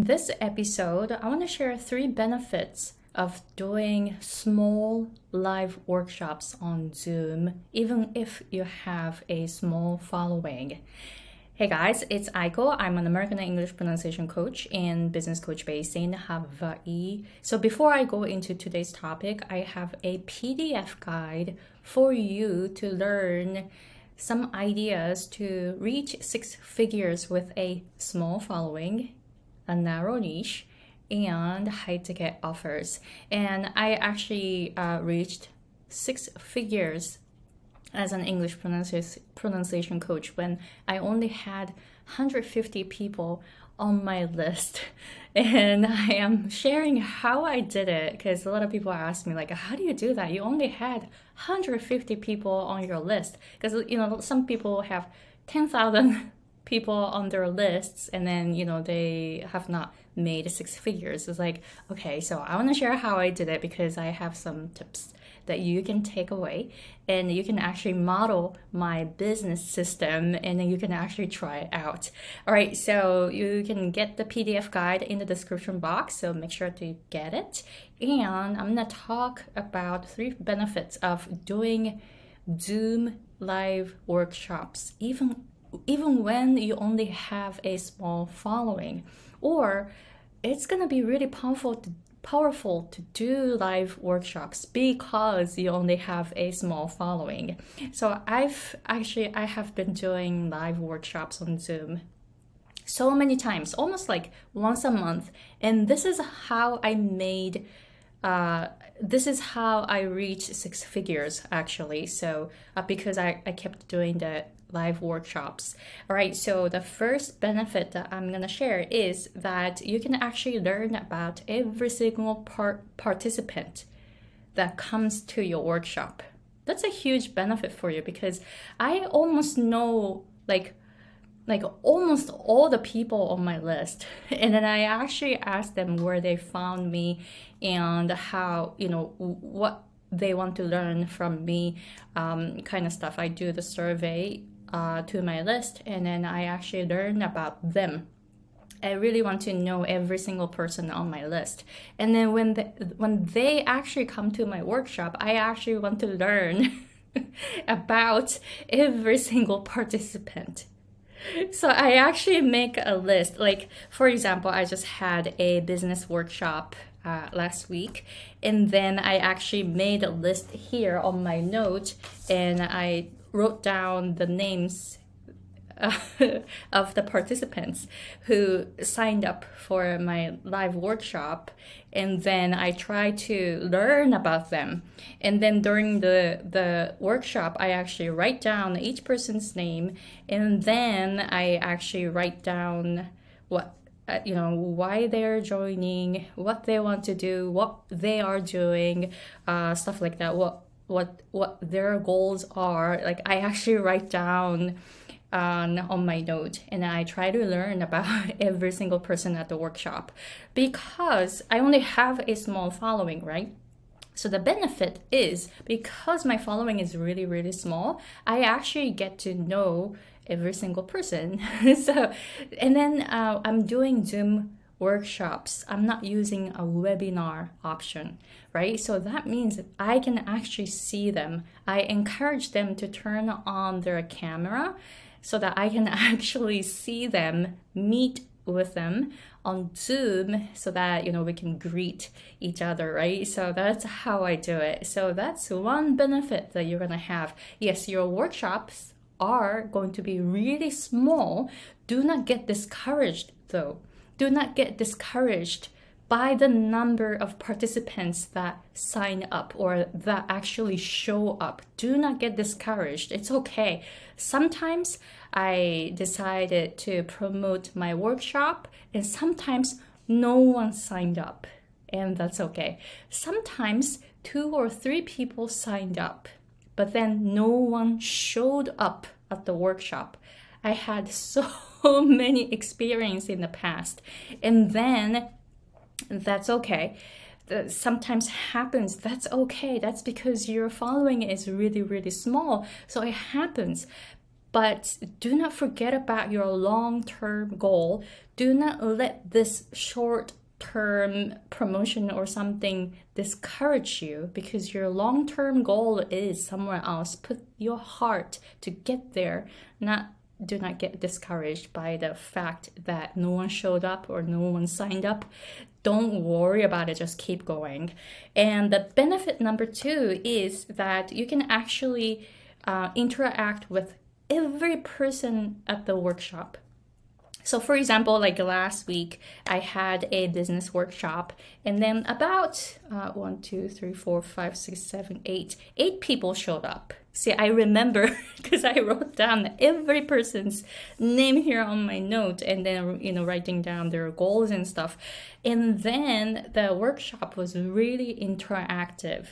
In this episode, I want to share three benefits of doing small live workshops on Zoom, even if you have a small following. Hey guys, it's Aiko. I'm an American English pronunciation coach and business coach based in Hawaii. So before I go into today's topic, I have a PDF guide for you to learn some ideas to reach six figures with a small following a narrow niche, and high ticket offers. And I actually uh, reached six figures as an English pronunciation coach when I only had 150 people on my list. And I am sharing how I did it because a lot of people ask me, like, how do you do that? You only had 150 people on your list. Because, you know, some people have 10,000 people on their lists and then you know they have not made six figures. It's like okay so i want to share how i did it because i have some tips that you can take away and you can actually model my business system and then you can actually try it out. All right so you can get the pdf guide in the description box so make sure to get it. And i'm going to talk about three benefits of doing zoom live workshops even even when you only have a small following or it's going to be really powerful to, powerful to do live workshops because you only have a small following. So i've actually i have been doing live workshops on zoom so many times almost like once a month. And this is how i made uh, this is how I reached six figures actually. So uh, because I, I kept doing the live workshops. All right, so the first benefit that I'm going to share is that you can actually learn about every single part participant that comes to your workshop. That's a huge benefit for you because I almost know like like almost all the people on my list and then i actually asked them where they found me and how you know what they want to learn from me um, kind of stuff i do the survey uh, to my list and then I actually learn about them. I really want to know every single person on my list. And then when when they actually come to my workshop, I actually want to learn about every single participant. So I actually make a list. Like for example, I just had a business workshop uh, last week, and then I actually made a list here on my note, and I wrote down the names uh, of the participants who signed up for my live workshop and then i try to learn about them. And then during the the workshop i actually write down each person's name and then i actually write down what uh, you know why they're joining what they want to do what they are doing uh, stuff like that what what what their goals are. Like i actually write down on, on my note and I try to learn about every single person at the workshop because I only have a small following, right? So the benefit is because my following is really, really small, I actually get to know every single person. so, and then uh, I'm doing Zoom workshops. I'm not using a webinar option, right? So that means I can actually see them. I encourage them to turn on their camera so that I can actually see them, meet with them on Zoom so that you know we can greet each other, right? So that's how I do it. So that's one benefit that you're gonna have. Yes, your workshops are going to be really small. Do not get discouraged though do not get discouraged by the number of participants that sign up or that actually show up. Do not get discouraged. It's okay. Sometimes I decided to promote my workshop, and sometimes no one signed up, and that's okay. Sometimes two or three people signed up, but then no one showed up at the workshop. I had so many experience in the past. And then that's okay. That sometimes happens. That's okay. That's because your following is really, really small. So it happens. but do not forget about your long term goal. Do not let this short term promotion or something discourage you because your long term goal is somewhere else. Put your heart to get there, not do not get discouraged by the fact that no one showed up or no one signed up. Don't worry about it, just keep going. And the benefit number two is that you can actually uh, interact with every person at the workshop. So, for example, like last week, I had a business workshop, and then about uh, one, two, three, four, five, six, seven, eight, eight people showed up. See, I remember because I wrote down every person's name here on my note and then, you know, writing down their goals and stuff. And then the workshop was really interactive.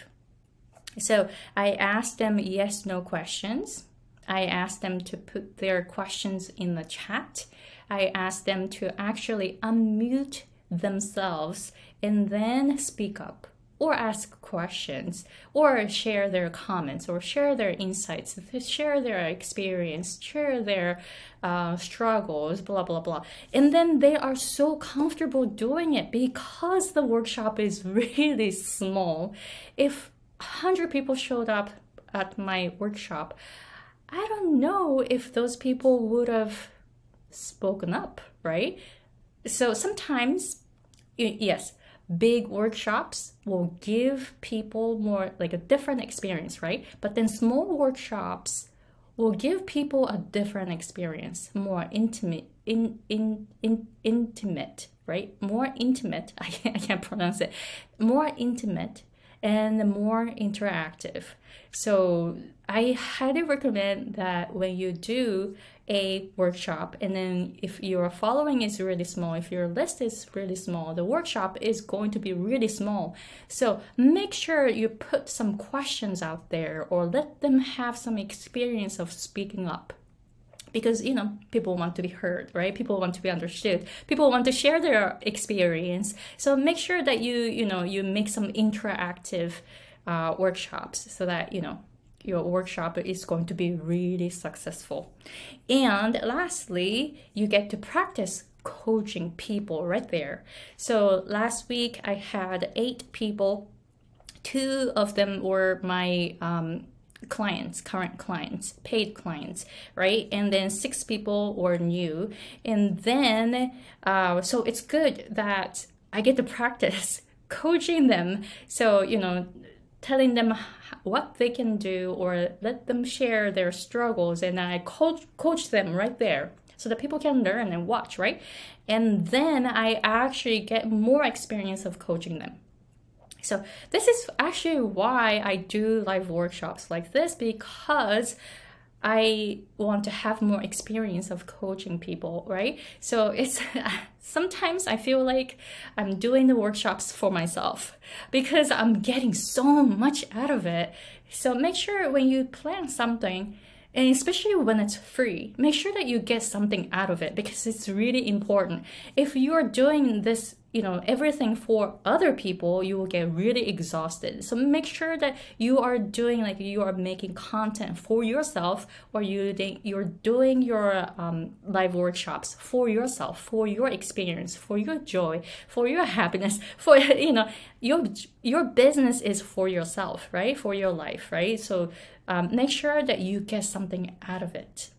So I asked them yes, no questions. I asked them to put their questions in the chat. I asked them to actually unmute themselves and then speak up or ask questions or share their comments or share their insights share their experience share their uh, struggles blah blah blah. And then they are so comfortable doing it because the workshop is really small. If 100 people showed up at my workshop i don't know if those people would have spoken up right? So sometimes yes big workshops will give people more like a different experience, right? But then small workshops will give people a different experience, more intimate, in, in, in, intimate, right? More intimate. I can't, I can't pronounce it. More intimate and more interactive. So I highly recommend that when you do a workshop. And then if your following is really small if your list is really small the workshop is going to be really small. So make sure you put some questions out there or let them have some experience of speaking up. Because you know people want to be heard right? People want to be understood. People want to share their experience. So make sure that you you know you make some interactive uh, workshops so that you know your workshop is going to be really successful. And lastly, you get to practice coaching people right there. So last week I had eight people. Two of them were my um, clients, current clients, paid clients, right? And then six people were new. And then, uh, so it's good that I get to practice coaching them. So, you know, telling them what they can do or let them share their struggles and I coach coach them right there so that people can learn and watch, right? And then I actually get more experience of coaching them. So this is actually why I do live workshops like this because I want to have more experience of coaching people, right? So it's sometimes I feel like I'm doing the workshops for myself because I'm getting so much out of it. So make sure when you plan something, and especially when it's free, make sure that you get something out of it because it's really important. If you're doing this you know everything for other people you will get really exhausted. So make sure that you are doing like you are making content for yourself or you you're doing your um, live workshops for yourself for your experience for your joy for your happiness for you know your your business is for yourself right? For your life right? So um, make sure that you get something out of it.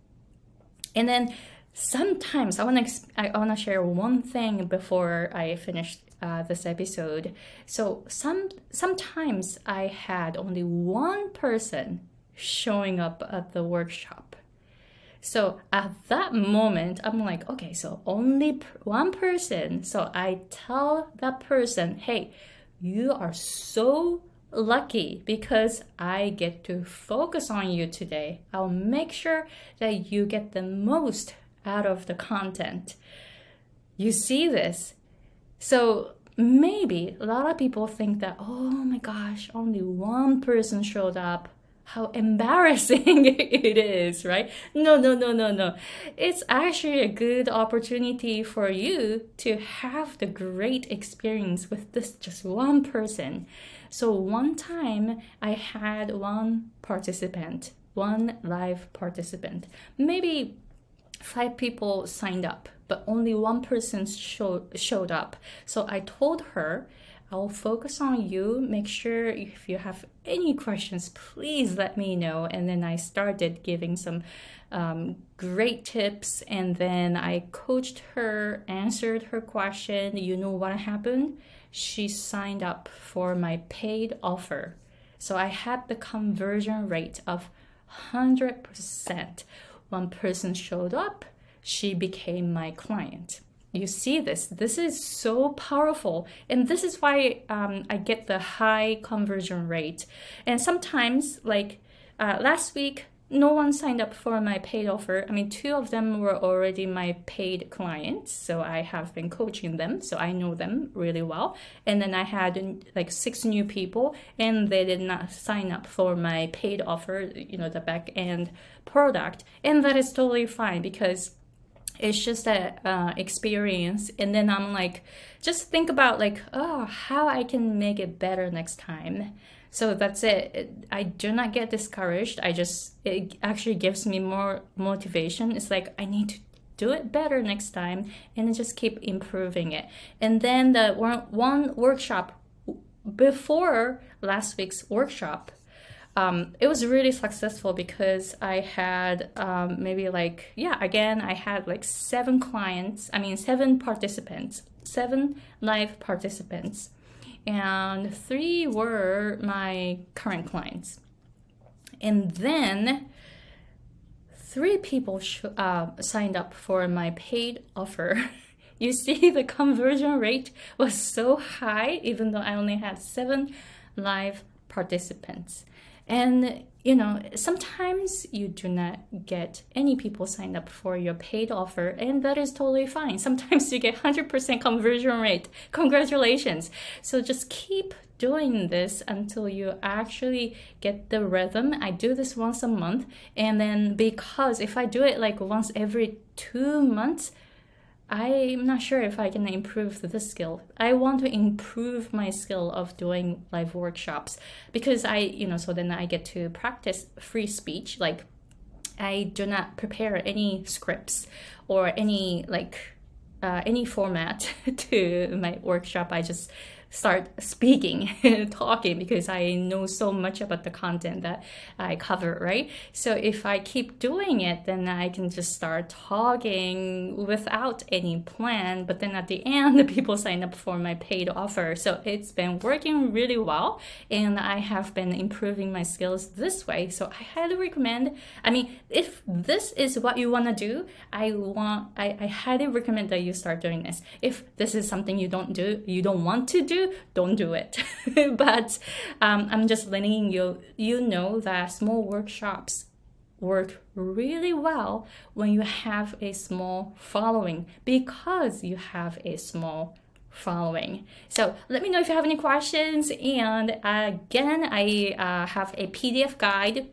And then sometimes I want to I want to share one thing before I finish uh, this episode. So some sometimes I had only one person showing up at the workshop. So at that moment, I'm like, okay, so only one person. So I tell that person, hey, you are so lucky because I get to focus on you today. I'll make sure that you get the most out of the content. You see this. So maybe a lot of people think that, oh my gosh, only one person showed up. How embarrassing it is, right? No, no, no, no, no. It's actually a good opportunity for you to have the great experience with this just one person. So, one time I had one participant one live participant. Maybe five people signed up, but only one person show, showed up. So I told her, I'll focus on you. Make sure if you have any questions, please let me know. And then I started giving some um, great tips. And then I coached her, answered her question. You know what happened? She signed up for my paid offer. So I had the conversion rate of 100%. One person showed up, she became my client. You see this. This is so powerful. And this is why um, I get the high conversion rate. And sometimes, like uh, last week, no one signed up for my paid offer. I mean, two of them were already my paid clients, so I have been coaching them, so I know them really well. And then I had like six new people, and they did not sign up for my paid offer, you know, the back end product, and that is totally fine because it's just a uh, experience and then i'm like just think about like oh how i can make it better next time so that's it. I do not get discouraged. I just, it actually gives me more motivation. It's like, I need to do it better next time and just keep improving it. And then the one, one workshop before last week's workshop, um, it was really successful because I had um, maybe like, yeah, again, I had like seven clients, I mean, seven participants, seven live participants and three were my current clients. And then three people sh- uh, signed up for my paid offer. you see, the conversion rate was so high, even though I only had seven live participants. And you know, sometimes you do not get any people signed up for your paid offer, and that is totally fine. Sometimes you get 100% conversion rate. Congratulations. So just keep doing this until you actually get the rhythm. I do this once a month, and then because if I do it like once every two months, I'm not sure if I can improve this skill. I want to improve my skill of doing live workshops because I, you know, so then I get to practice free speech. Like, I do not prepare any scripts or any like uh, any format to my workshop. I just start speaking talking because I know so much about the content that I cover, right? So if I keep doing it, then I can just start talking without any plan. But then at the end, the people sign up for my paid offer. So it's been working really well. And I have been improving my skills this way. So I highly recommend. I mean, if this is what you want to do, I want, I, I highly recommend that you start doing this. If this is something you don't do, you don't want to do, don't do it. but um, I'm just letting you you know that small workshops work really well when you have a small following because you have a small following. So let me know if you have any questions. And again, I uh, have a PDF guide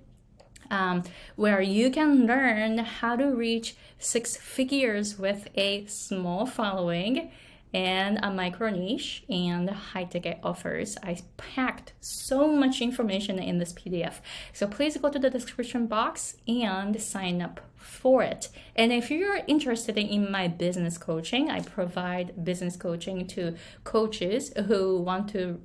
um, where you can learn how to reach six figures with a small following and a micro niche and high ticket offers. I packed so much information in this PDF. So please go to the description box and sign up for it. And if you're interested in my business coaching, I provide business coaching to coaches who want to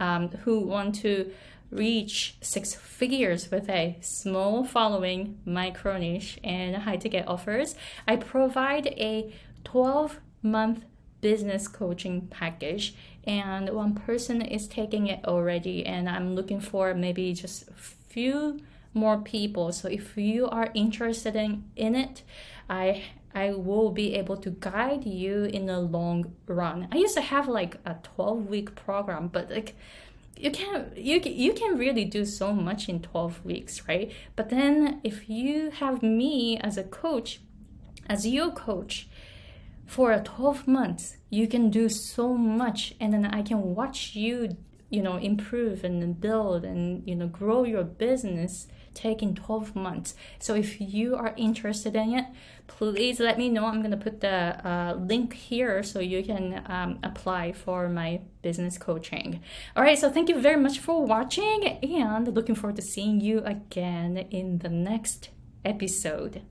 um, who want to reach six figures with a small following, micro niche, and high ticket offers. I provide a 12 month business coaching package and one person is taking it already and i'm looking for maybe just a few more people. So if you are interested in, in it i i will be able to guide you in the long run. I used to have like a 12 week program but like you can you you can really do so much in 12 weeks right? But then if you have me as a coach as your coach for 12 months you can do so much and then i can watch you you know improve and build and you know grow your business taking 12 months. So if you are interested in it, please let me know. I'm going to put the uh, link here so you can um, apply for my business coaching. All right, so thank you very much for watching and looking forward to seeing you again in the next episode.